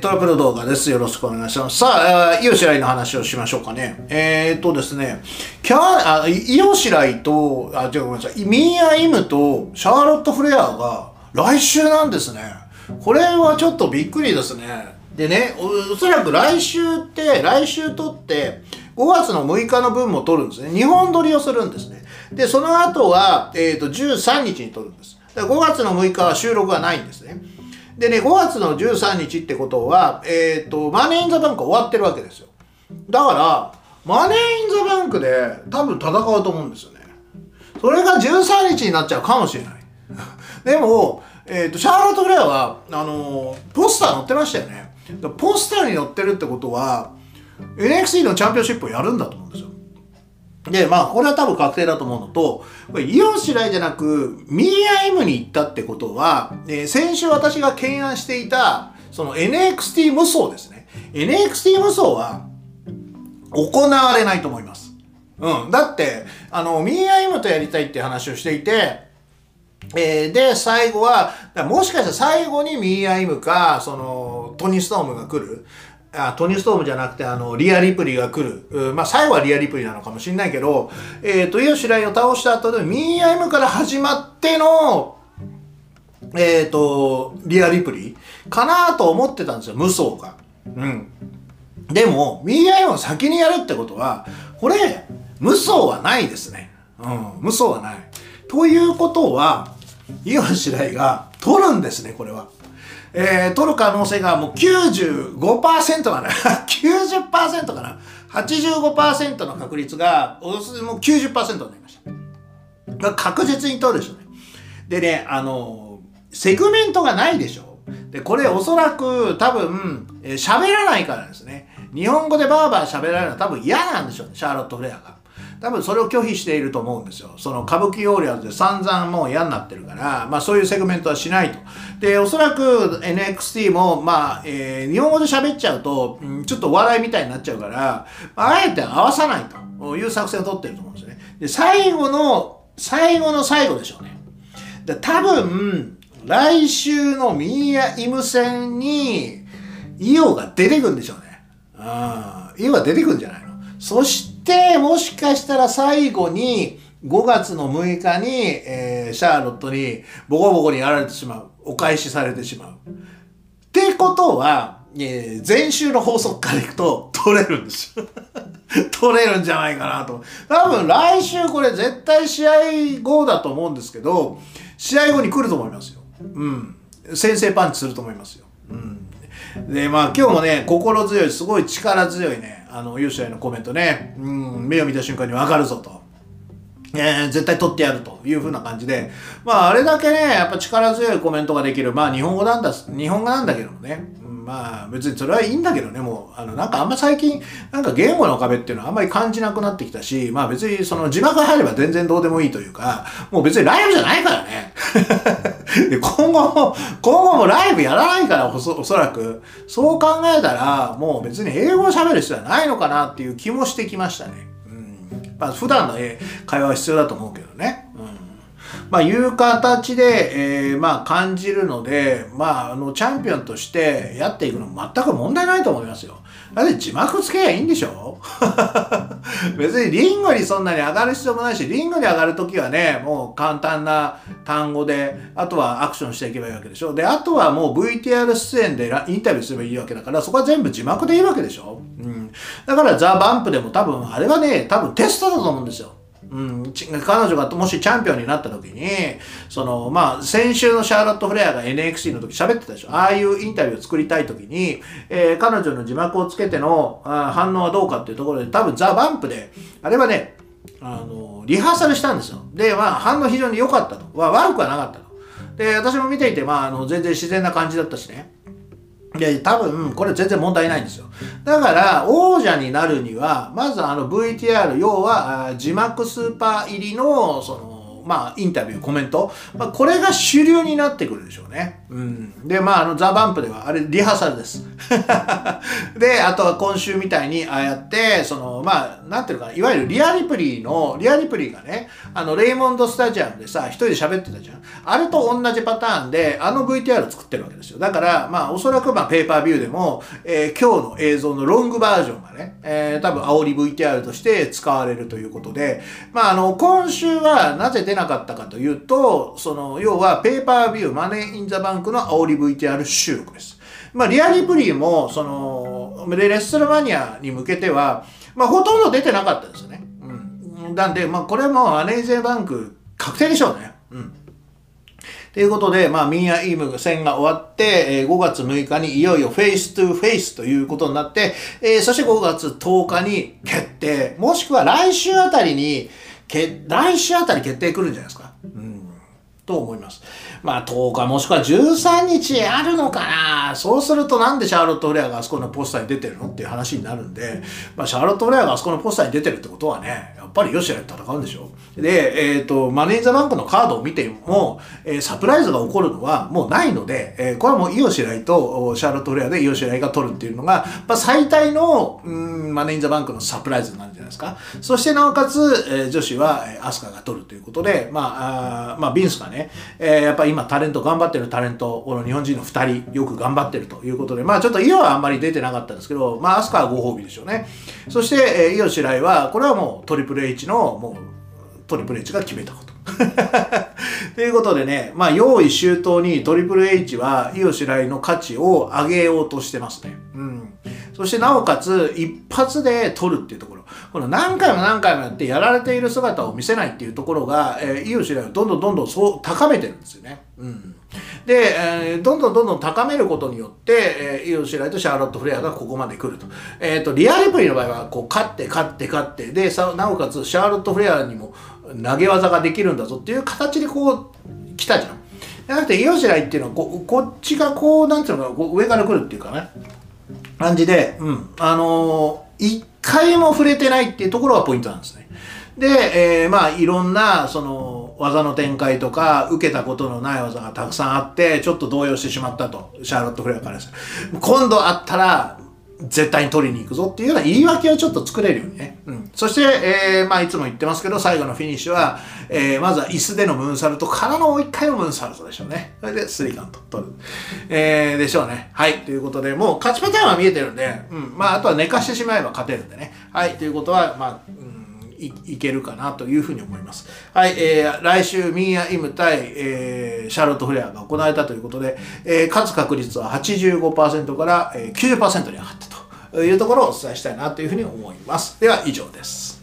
トラブル動画です。よろしくお願いします。さあ、イオシライの話をしましょうかね。えー、っとですね、キャー、あ、イオシライと、あ、違うごめんなさい、ミーア・イムとシャーロット・フレアが来週なんですね。これはちょっとびっくりですね。でね、おそらく来週って、来週撮って、5月の6日の分も撮るんですね。日本撮りをするんですね。で、その後は、えーっと、13日に撮るんです。5月の6日は収録がないんですね。でね、5月の13日ってことは、えっ、と、マネーインザバンク終わってるわけですよ。だから、マネーインザバンクで多分戦うと思うんですよね。それが13日になっちゃうかもしれない。でも、えっ、と、シャーロット・グレアは、あのーポスター載ってましたよね。ポスターに載ってるってことは、NXT のチャンピオンシップをやるんだと思うんですよ。で、まあ、これは多分確定だと思うのと、これイオンシライじゃなく、ミーアイムに行ったってことは、えー先週私が懸案していた、その NXT 無双ですね。NXT 無双は、行われないと思います。うん。だって、あの、ミーアイムとやりたいって話をしていて、えーで、最後は、もしかしたら最後にミーアイムか、その、トニー・ストームが来る。あトニー・ストームじゃなくて、あの、リア・リプリが来る。うまあ、最後はリア・リプリなのかもしれないけど、えっ、と、イオシライを倒した後で、ミーアイムから始まっての、えっ、と、リア・リプリかなと思ってたんですよ、無双が。うん。でも、ミーアイムを先にやるってことは、これ、無双はないですね。うん、無双はない。ということは、イオシライが取るんですね、これは。えー、取る可能性がもう95% かな。90%かな。85%の確率が、およそもう90%になりました。確実に取るでしょうね。でね、あの、セグメントがないでしょ。で、これおそらく多分、えー喋らないからですね。日本語でバーバー喋られるのは多分嫌なんでしょうね、シャーロット・フレアが。多分それを拒否していると思うんですよ。そのカブキウォリアーズで散々もう嫌になってるから、まあそういうセグメントはしないと。で、おそらく NXT も、まあ、えー日本語で喋っちゃうと、うんちょっと笑いみたいになっちゃうから、あえて合わさないという作戦を取ってると思うんですよね。で、最後の、最後の最後でしょうね。で多分来週のミーヤ・イム戦にイオが出てくんでしょうね。あイオが出てくんじゃないの？そしてもしかしたら最後に5月の6日に、えーシャーロットにボコボコにやられてしまう。お返しされてしまう。ってことは、えー前週の法則からいくと取れるんですよ。取れるんじゃないかなと。多分来週これ絶対試合後だと思うんですけど、試合後に来ると思いますよ。うん。先制パンチすると思いますよ。うん。で、まあ今日もね、心強い、すごい力強いね、あの、優勝へのコメントね、うん、目を見た瞬間に分かるぞと。えー絶対取ってやるという風な感じで、まああれだけね、やっぱ力強いコメントができる、まあ日本語なんだ、日本語なんだけどもね、うんまあ別にそれはいいんだけどね、もう、あのなんかあんま最近、なんか言語の壁っていうのはあんまり感じなくなってきたし、まあ別にその字幕が入れば全然どうでもいいというか、もう別にライブじゃないからね。で 後、今後もライブやらないからおそおそらく、そう考えたら、もう別に英語を喋る必要はないのかなっていう気もしてきましたね。うん。まあ普段の会話は必要だと思うけどね。うん。まあいう形で、えーまあ感じるので、まああの、チャンピオンとしてやっていくの全く問題ないと思いますよ。だって字幕つけりゃいいんでしょ？別にリングにそんなに上がる必要もないし、リングに上がるときはね、もう簡単な単語で、あとはアクションしていけばいいわけでしょ？で、あとはもう VTR 出演でインタビューすればいいわけだから、そこは全部字幕でいいわけでしょ？うん。だからザ・バンプでも多分、あれはね、多分テストだと思うんですよ。うん、彼女がもしチャンピオンになった時に、その、まあ、先週のシャーロット・フレアが NXT の時喋ってたでしょ。ああいうインタビューを作りたい時に、えー彼女の字幕をつけてのあ反応はどうかっていうところで、多分ザ・バンプで、あれはね、あの、リハーサルしたんですよ。で、まあ、反応非常に良かったと。わ悪くはなかったと。で、私も見ていて、まあ、あの、全然自然な感じだったしね。いや、多分、これ全然問題ないんですよ。だから、王者になるには、まずあの VTR、要は、字幕スーパー入りの、その、まあ、インタビュー、コメント、まあ、これが主流になってくるでしょうね。うん。で、まあ、あの、ザ・バンプでは、あれ、リハーサルです。で、あとは今週みたいに、ああやって、その、まあ、なんていうかな、いわゆるリアリプリーの、リアリプリーがね、あの、レイモンドスタジアムでさ、一人で喋ってたじゃん。あれと同じパターンで、あの VTR 作ってるわけですよ。だから、まあ、おそらく、まあ、ペーパービューでも、えー、今日の映像のロングバージョンがね、えー、多分、煽り VTR として使われるということで、まあ、あの、今週はなぜ出なかったかというと、その、要は、ペイパービュー、マネーインザバンクの煽り VTR 収録です。まあ、リア・リプリーも、その、レッスルマニアに向けては、まあ、ほとんど出てなかったですよね。うん。なんで、まあ、これもマネーインザバンク確定でしょうね。うん。ということで、まあ、ミーア・イム戦が終わって、えー、5月6日にいよいよ face to face ということになって、えー、そして5月10日に決定、もしくは来週あたりに、け来週あたり決定来るんじゃないですか。うん。と思います。まあ10日もしくは13日あるのかなそうするとなんでシャーロット・フレアがあそこのポスターに出てるのっていう話になるんで、まあシャーロット・フレアがあそこのポスターに出てるってことはね、っぱりヨシアで戦うんでしょで、えっ、ー、と、マネージャーバンクのカードを見ても、えー、サプライズが起こるのはもうないので、えー、これはもうイオシライとシャーロット・フレアでイオシライが取るっていうのが、まあ最大の、うん、マネージャーバンクのサプライズになるんじゃないですか。そしてなおかつ、えー、女子はアスカが取るということで、まあ、あまあ、ビンスがね、えー、やっぱ今タレント頑張ってるタレント、この日本人の2人、よく頑張ってるということで、まあちょっとイオはあんまり出てなかったんですけど、まあアスカはご褒美でしょうね。そして、えー、イオシライは、これはもうトリプル H の、もう、トリプル H が決めたこと。ということでね、まあ、用意周到にトリプル H は、イオシライの価値を上げようとしてますね。うん。そしてなおかつ、一発で取るっていうところ。この何回も何回もやってやられている姿を見せないっていうところが、えー、イオシライをどんどんどんどんそう高めてるんですよね。うん。で、えー、どんどんどんどん高めることによって、えー、イオシライとシャーロット・フレアがここまで来ると。えっ、ー、と、リアリプリの場合は、こう、勝って、勝って、勝って、で、さ、なおかつ、シャーロット・フレアにも投げ技ができるんだぞっていう形でこう、来たじゃん。じゃなくて、イオシライっていうのはこ、こっちがこう、なんていうのかな、こう上から来るっていうかね、感じで、うん、あのー、一回も触れてないっていうところがポイントなんですね。で、えー、まあ、いろんな、その、技の展開とか、受けたことのない技がたくさんあって、ちょっと動揺してしまったと、シャーロット・フレアからです。今度あったら、絶対に取りに行くぞっていうような言い訳をちょっと作れるようにね。うん。そして、えー、まあいつも言ってますけど、最後のフィニッシュは、えー、まずは椅子でのムーンサルトからのもう一回のムーンサルトでしょうね。それでスリーカント取る。えー、でしょうね。はい。ということで、もう勝ちパターンは見えてるんで、うん。まああとは寝かしてしまえば勝てるんでね。はい。ということは、まあ、うんいいけるかなというふうに思います。はい、えー、来週、ミーア・イム対、えー、シャーロット・フレアが行われたということで、えー、勝つ確率は85%から、えー、90%に上がったいうところをお伝えしたいなというふうに思います。では、以上です。